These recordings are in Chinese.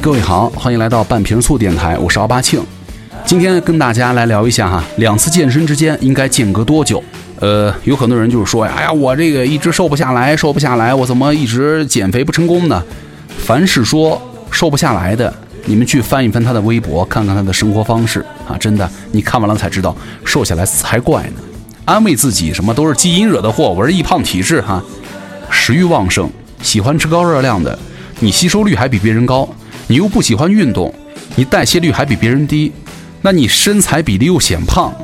各位好，欢迎来到半瓶醋电台，我是奥巴庆。今天跟大家来聊一下哈，两次健身之间应该间隔多久？呃，有很多人就是说呀，哎呀，我这个一直瘦不下来，瘦不下来，我怎么一直减肥不成功呢？凡是说瘦不下来的，你们去翻一翻他的微博，看看他的生活方式啊，真的，你看完了才知道，瘦下来才怪呢。安慰自己什么都是基因惹的祸，我是易胖体质哈，食欲旺盛，喜欢吃高热量的，你吸收率还比别人高，你又不喜欢运动，你代谢率还比别人低。那你身材比例又显胖，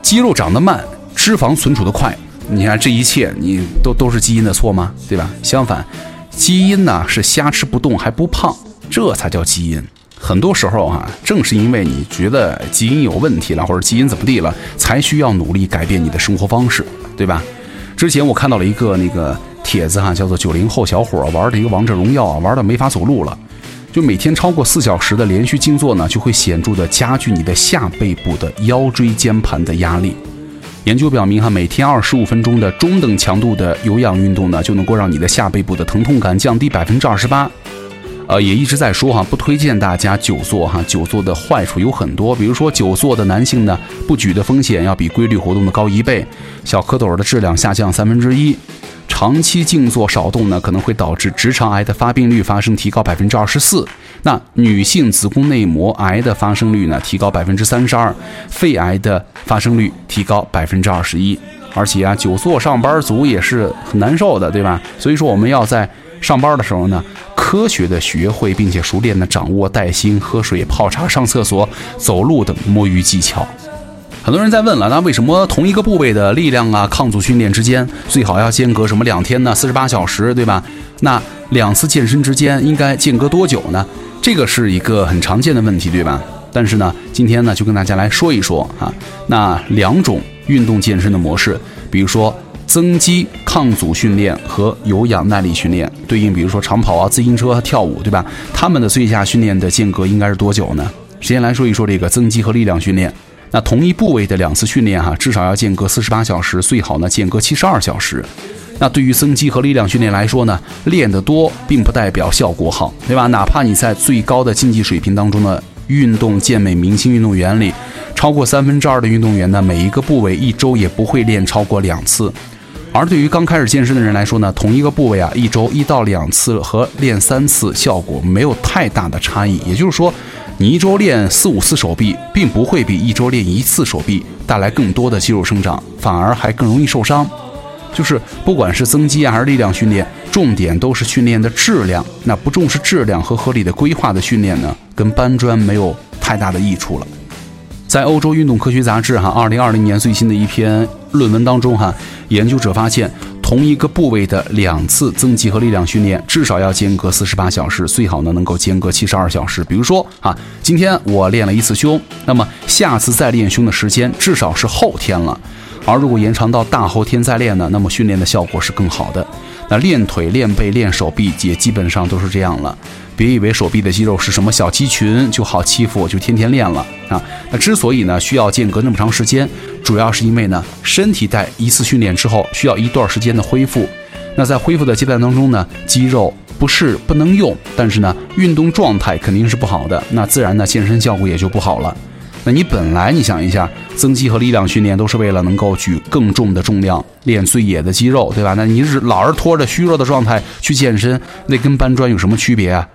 肌肉长得慢，脂肪存储的快，你看这一切，你都都是基因的错吗？对吧？相反，基因呢是瞎吃不动还不胖，这才叫基因。很多时候哈，正是因为你觉得基因有问题了，或者基因怎么地了，才需要努力改变你的生活方式，对吧？之前我看到了一个那个帖子哈，叫做九零后小伙玩的一个王者荣耀，玩的没法走路了。就每天超过四小时的连续静坐呢，就会显著的加剧你的下背部的腰椎间盘的压力。研究表明，哈，每天二十五分钟的中等强度的有氧运动呢，就能够让你的下背部的疼痛感降低百分之二十八。呃，也一直在说哈，不推荐大家久坐哈，久坐的坏处有很多，比如说久坐的男性呢，不举的风险要比规律活动的高一倍，小蝌蚪的质量下降三分之一。长期静坐少动呢，可能会导致直肠癌的发病率发生提高百分之二十四。那女性子宫内膜癌的发生率呢，提高百分之三十二，肺癌的发生率提高百分之二十一。而且啊，久坐上班族也是很难受的，对吧？所以说我们要在上班的时候呢，科学的学会并且熟练的掌握带薪、喝水、泡茶、上厕所、走路等摸鱼技巧。很多人在问了，那为什么同一个部位的力量啊、抗阻训练之间最好要间隔什么两天呢？四十八小时，对吧？那两次健身之间应该间隔多久呢？这个是一个很常见的问题，对吧？但是呢，今天呢就跟大家来说一说啊，那两种运动健身的模式，比如说增肌抗阻训练和有氧耐力训练，对应比如说长跑啊、自行车、跳舞，对吧？他们的最佳训练的间隔应该是多久呢？先来说一说这个增肌和力量训练。那同一部位的两次训练哈，至少要间隔四十八小时，最好呢间隔七十二小时。那对于增肌和力量训练来说呢，练得多并不代表效果好，对吧？哪怕你在最高的竞技水平当中的运动健美明星运动员里，超过三分之二的运动员呢，每一个部位一周也不会练超过两次。而对于刚开始健身的人来说呢，同一个部位啊，一周一到两次和练三次效果没有太大的差异。也就是说。你一周练四五次手臂，并不会比一周练一次手臂带来更多的肌肉生长，反而还更容易受伤。就是不管是增肌还是力量训练，重点都是训练的质量。那不重视质量和合理的规划的训练呢，跟搬砖没有太大的益处了。在欧洲运动科学杂志哈，二零二零年最新的一篇论文当中哈，研究者发现。同一个部位的两次增肌和力量训练，至少要间隔四十八小时，最好呢能够间隔七十二小时。比如说啊，今天我练了一次胸，那么下次再练胸的时间至少是后天了。而如果延长到大后天再练呢，那么训练的效果是更好的。那练腿、练背、练手臂也基本上都是这样了。别以为手臂的肌肉是什么小肌群就好欺负，就天天练了啊！那之所以呢需要间隔那么长时间，主要是因为呢身体在一次训练之后需要一段时间的恢复。那在恢复的阶段当中呢，肌肉不是不能用，但是呢运动状态肯定是不好的，那自然呢健身效果也就不好了。那你本来你想一下，增肌和力量训练都是为了能够举更重的重量，练最野的肌肉，对吧？那你是老是拖着虚弱的状态去健身，那跟搬砖有什么区别啊？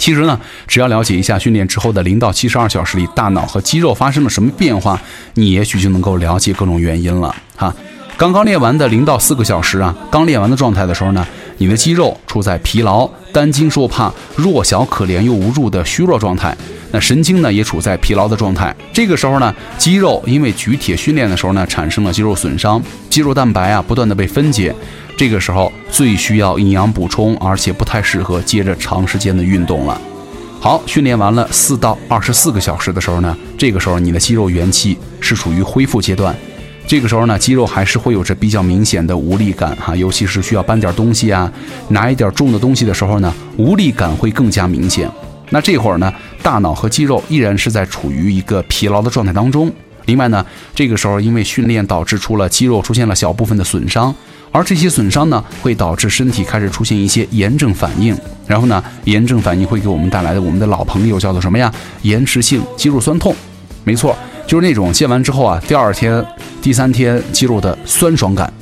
其实呢，只要了解一下训练之后的零到七十二小时里，大脑和肌肉发生了什么变化，你也许就能够了解各种原因了哈。刚刚练完的零到四个小时啊，刚练完的状态的时候呢，你的肌肉处在疲劳、担惊受怕、弱小可怜又无助的虚弱状态。那神经呢也处在疲劳的状态，这个时候呢，肌肉因为举铁训练的时候呢，产生了肌肉损伤，肌肉蛋白啊不断的被分解，这个时候最需要营养补充，而且不太适合接着长时间的运动了。好，训练完了四到二十四个小时的时候呢，这个时候你的肌肉元气是处于恢复阶段，这个时候呢，肌肉还是会有着比较明显的无力感哈，尤其是需要搬点东西啊，拿一点重的东西的时候呢，无力感会更加明显。那这会儿呢，大脑和肌肉依然是在处于一个疲劳的状态当中。另外呢，这个时候因为训练导致出了肌肉出现了小部分的损伤，而这些损伤呢，会导致身体开始出现一些炎症反应，然后呢，炎症反应会给我们带来的我们的老朋友叫做什么呀？延迟性肌肉酸痛。没错，就是那种健完之后啊，第二天、第三天肌肉的酸爽感。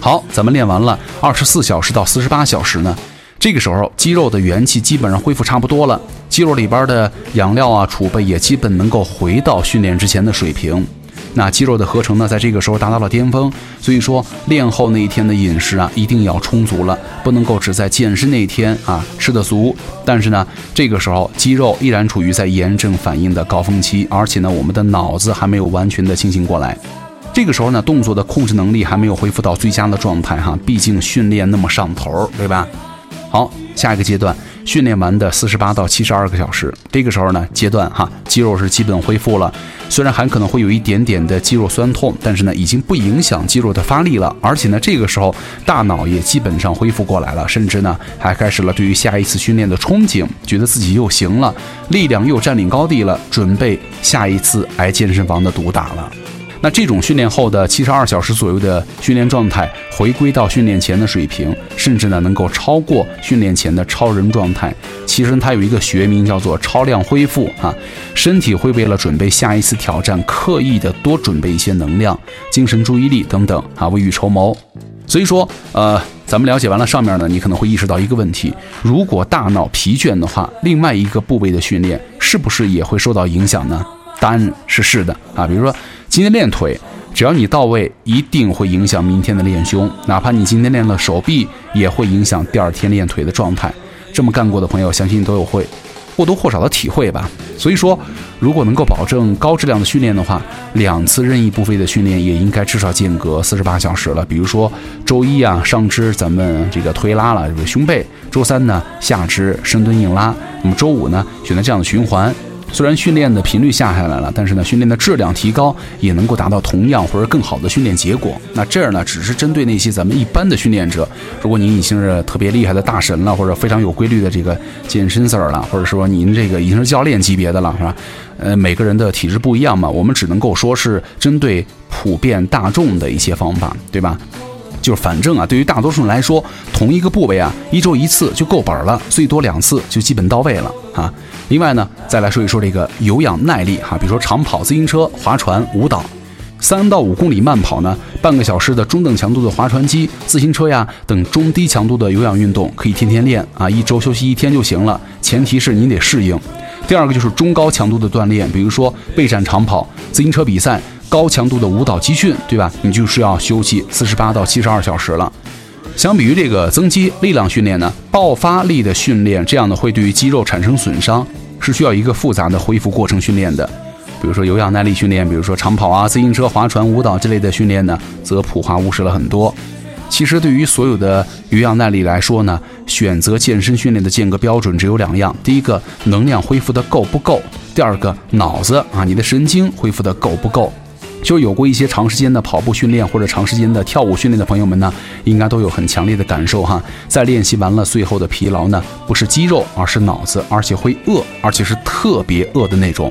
好，咱们练完了二十四小时到四十八小时呢。这个时候，肌肉的元气基本上恢复差不多了，肌肉里边的养料啊储备也基本能够回到训练之前的水平。那肌肉的合成呢，在这个时候达到了巅峰。所以说，练后那一天的饮食啊，一定要充足了，不能够只在健身那一天啊吃的足。但是呢，这个时候肌肉依然处于在炎症反应的高峰期，而且呢，我们的脑子还没有完全的清醒过来。这个时候呢，动作的控制能力还没有恢复到最佳的状态哈，毕竟训练那么上头，对吧？好，下一个阶段训练完的四十八到七十二个小时，这个时候呢阶段哈，肌肉是基本恢复了，虽然还可能会有一点点的肌肉酸痛，但是呢已经不影响肌肉的发力了，而且呢这个时候大脑也基本上恢复过来了，甚至呢还开始了对于下一次训练的憧憬，觉得自己又行了，力量又占领高地了，准备下一次挨健身房的毒打了。那这种训练后的七十二小时左右的训练状态，回归到训练前的水平，甚至呢能够超过训练前的超人状态。其实它有一个学名叫做超量恢复啊，身体会为了准备下一次挑战，刻意的多准备一些能量、精神注意力等等啊，未雨绸缪。所以说，呃，咱们了解完了上面呢，你可能会意识到一个问题：如果大脑疲倦的话，另外一个部位的训练是不是也会受到影响呢？答案是是的啊，比如说。今天练腿，只要你到位，一定会影响明天的练胸。哪怕你今天练了手臂，也会影响第二天练腿的状态。这么干过的朋友，相信都有会或多或少的体会吧。所以说，如果能够保证高质量的训练的话，两次任意部位的训练也应该至少间隔四十八小时了。比如说周一啊，上肢咱们这个推拉了，就是胸背；周三呢，下肢深蹲硬拉；那么周五呢，选择这样的循环。虽然训练的频率下下来了，但是呢，训练的质量提高也能够达到同样或者更好的训练结果。那这儿呢，只是针对那些咱们一般的训练者。如果您已经是特别厉害的大神了，或者非常有规律的这个健身 Sir 了，或者说您这个已经是教练级别的了，是吧？呃，每个人的体质不一样嘛，我们只能够说是针对普遍大众的一些方法，对吧？就是反正啊，对于大多数人来说，同一个部位啊，一周一次就够本了，最多两次就基本到位了啊。另外呢，再来说一说这个有氧耐力哈，比如说长跑、自行车、划船、舞蹈，三到五公里慢跑呢，半个小时的中等强度的划船机、自行车呀等中低强度的有氧运动，可以天天练啊，一周休息一天就行了，前提是你得适应。第二个就是中高强度的锻炼，比如说备战长跑、自行车比赛。高强度的舞蹈集训，对吧？你就是要休息四十八到七十二小时了。相比于这个增肌力量训练呢，爆发力的训练，这样呢会对于肌肉产生损伤，是需要一个复杂的恢复过程训练的。比如说有氧耐力训练，比如说长跑啊、自行车、划船、舞蹈之类的训练呢，则普化务实了很多。其实对于所有的有氧耐力来说呢，选择健身训练的间隔标准只有两样：第一个，能量恢复的够不够；第二个，脑子啊，你的神经恢复的够不够。就有过一些长时间的跑步训练或者长时间的跳舞训练的朋友们呢，应该都有很强烈的感受哈。在练习完了最后的疲劳呢，不是肌肉，而是脑子，而且会饿，而且是特别饿的那种。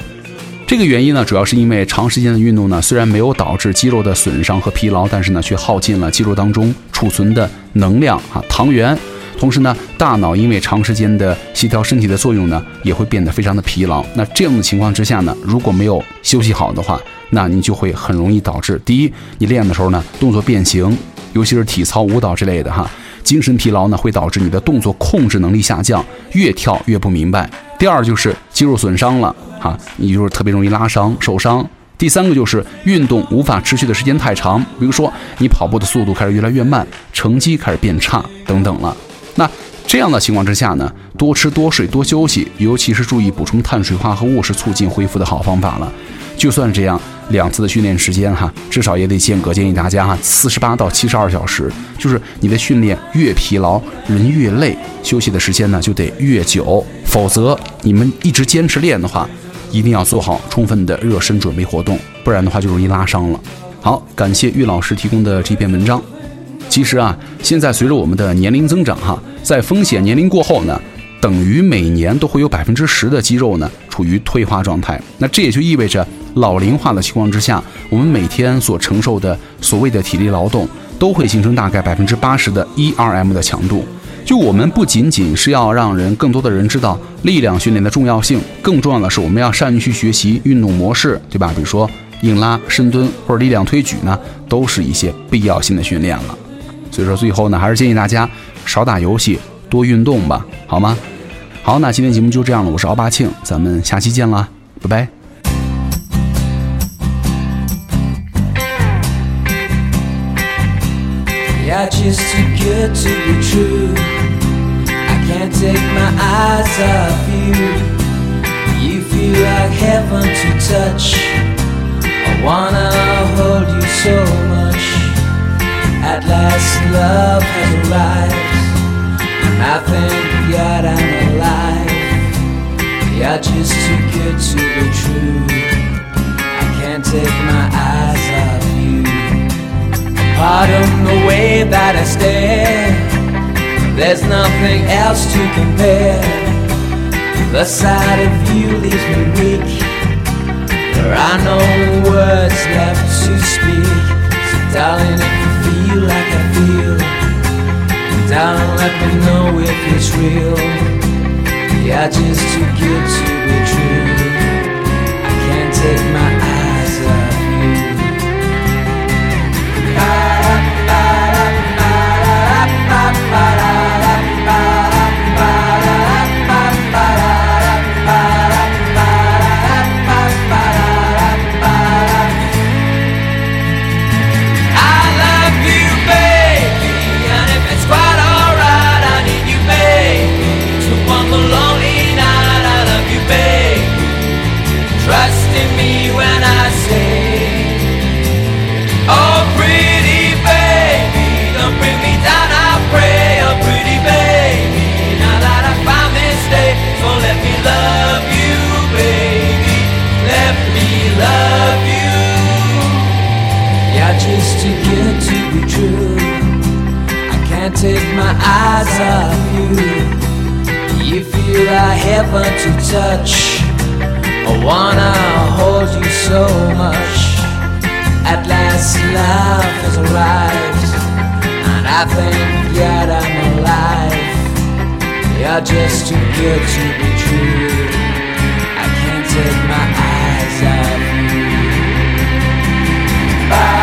这个原因呢，主要是因为长时间的运动呢，虽然没有导致肌肉的损伤和疲劳，但是呢，却耗尽了肌肉当中储存的能量啊糖原。同时呢，大脑因为长时间的协调身体的作用呢，也会变得非常的疲劳。那这样的情况之下呢，如果没有休息好的话，那你就会很容易导致：第一，你练的时候呢，动作变形，尤其是体操、舞蹈之类的哈，精神疲劳呢，会导致你的动作控制能力下降，越跳越不明白。第二就是肌肉损伤了哈，你就是特别容易拉伤、受伤。第三个就是运动无法持续的时间太长，比如说你跑步的速度开始越来越慢，成绩开始变差等等了。那这样的情况之下呢，多吃多睡多休息，尤其是注意补充碳水化合物，是促进恢复的好方法了。就算这样，两次的训练时间哈，至少也得间隔。建议大家哈，四十八到七十二小时。就是你的训练越疲劳，人越累，休息的时间呢就得越久。否则，你们一直坚持练的话，一定要做好充分的热身准备活动，不然的话就容易拉伤了。好，感谢玉老师提供的这篇文章。其实啊，现在随着我们的年龄增长哈，在风险年龄过后呢。等于每年都会有百分之十的肌肉呢处于退化状态，那这也就意味着老龄化的情况之下，我们每天所承受的所谓的体力劳动，都会形成大概百分之八十的 ERM 的强度。就我们不仅仅是要让人更多的人知道力量训练的重要性，更重要的是我们要善于去学习运动模式，对吧？比如说硬拉、深蹲或者力量推举呢，都是一些必要性的训练了。所以说最后呢，还是建议大家少打游戏，多运动吧，好吗？好，那今天节目就这样了，我是奥巴庆，咱们下期见啦，拜拜。You're just too good to be true. I can't take my eyes off you. You feel like heaven to touch. I wanna hold you so much. At last, love has arrived. And I thank God I'm alive. You're just too good to be true. I can't take my eyes off you. Pardon the way that I stare. There's nothing else to compare. The sight of you leaves me weak. There are no words left to speak. So, darling, feel like I feel, darling, let me know if it's real. You're just too good to be true. I can't take my Just too good to be true. I can't take my eyes off you. You feel like heaven to touch. I wanna hold you so much. At last, love has arrived, and I think God I'm alive. You're just too good to be true. I can't take my eyes off you. Bye.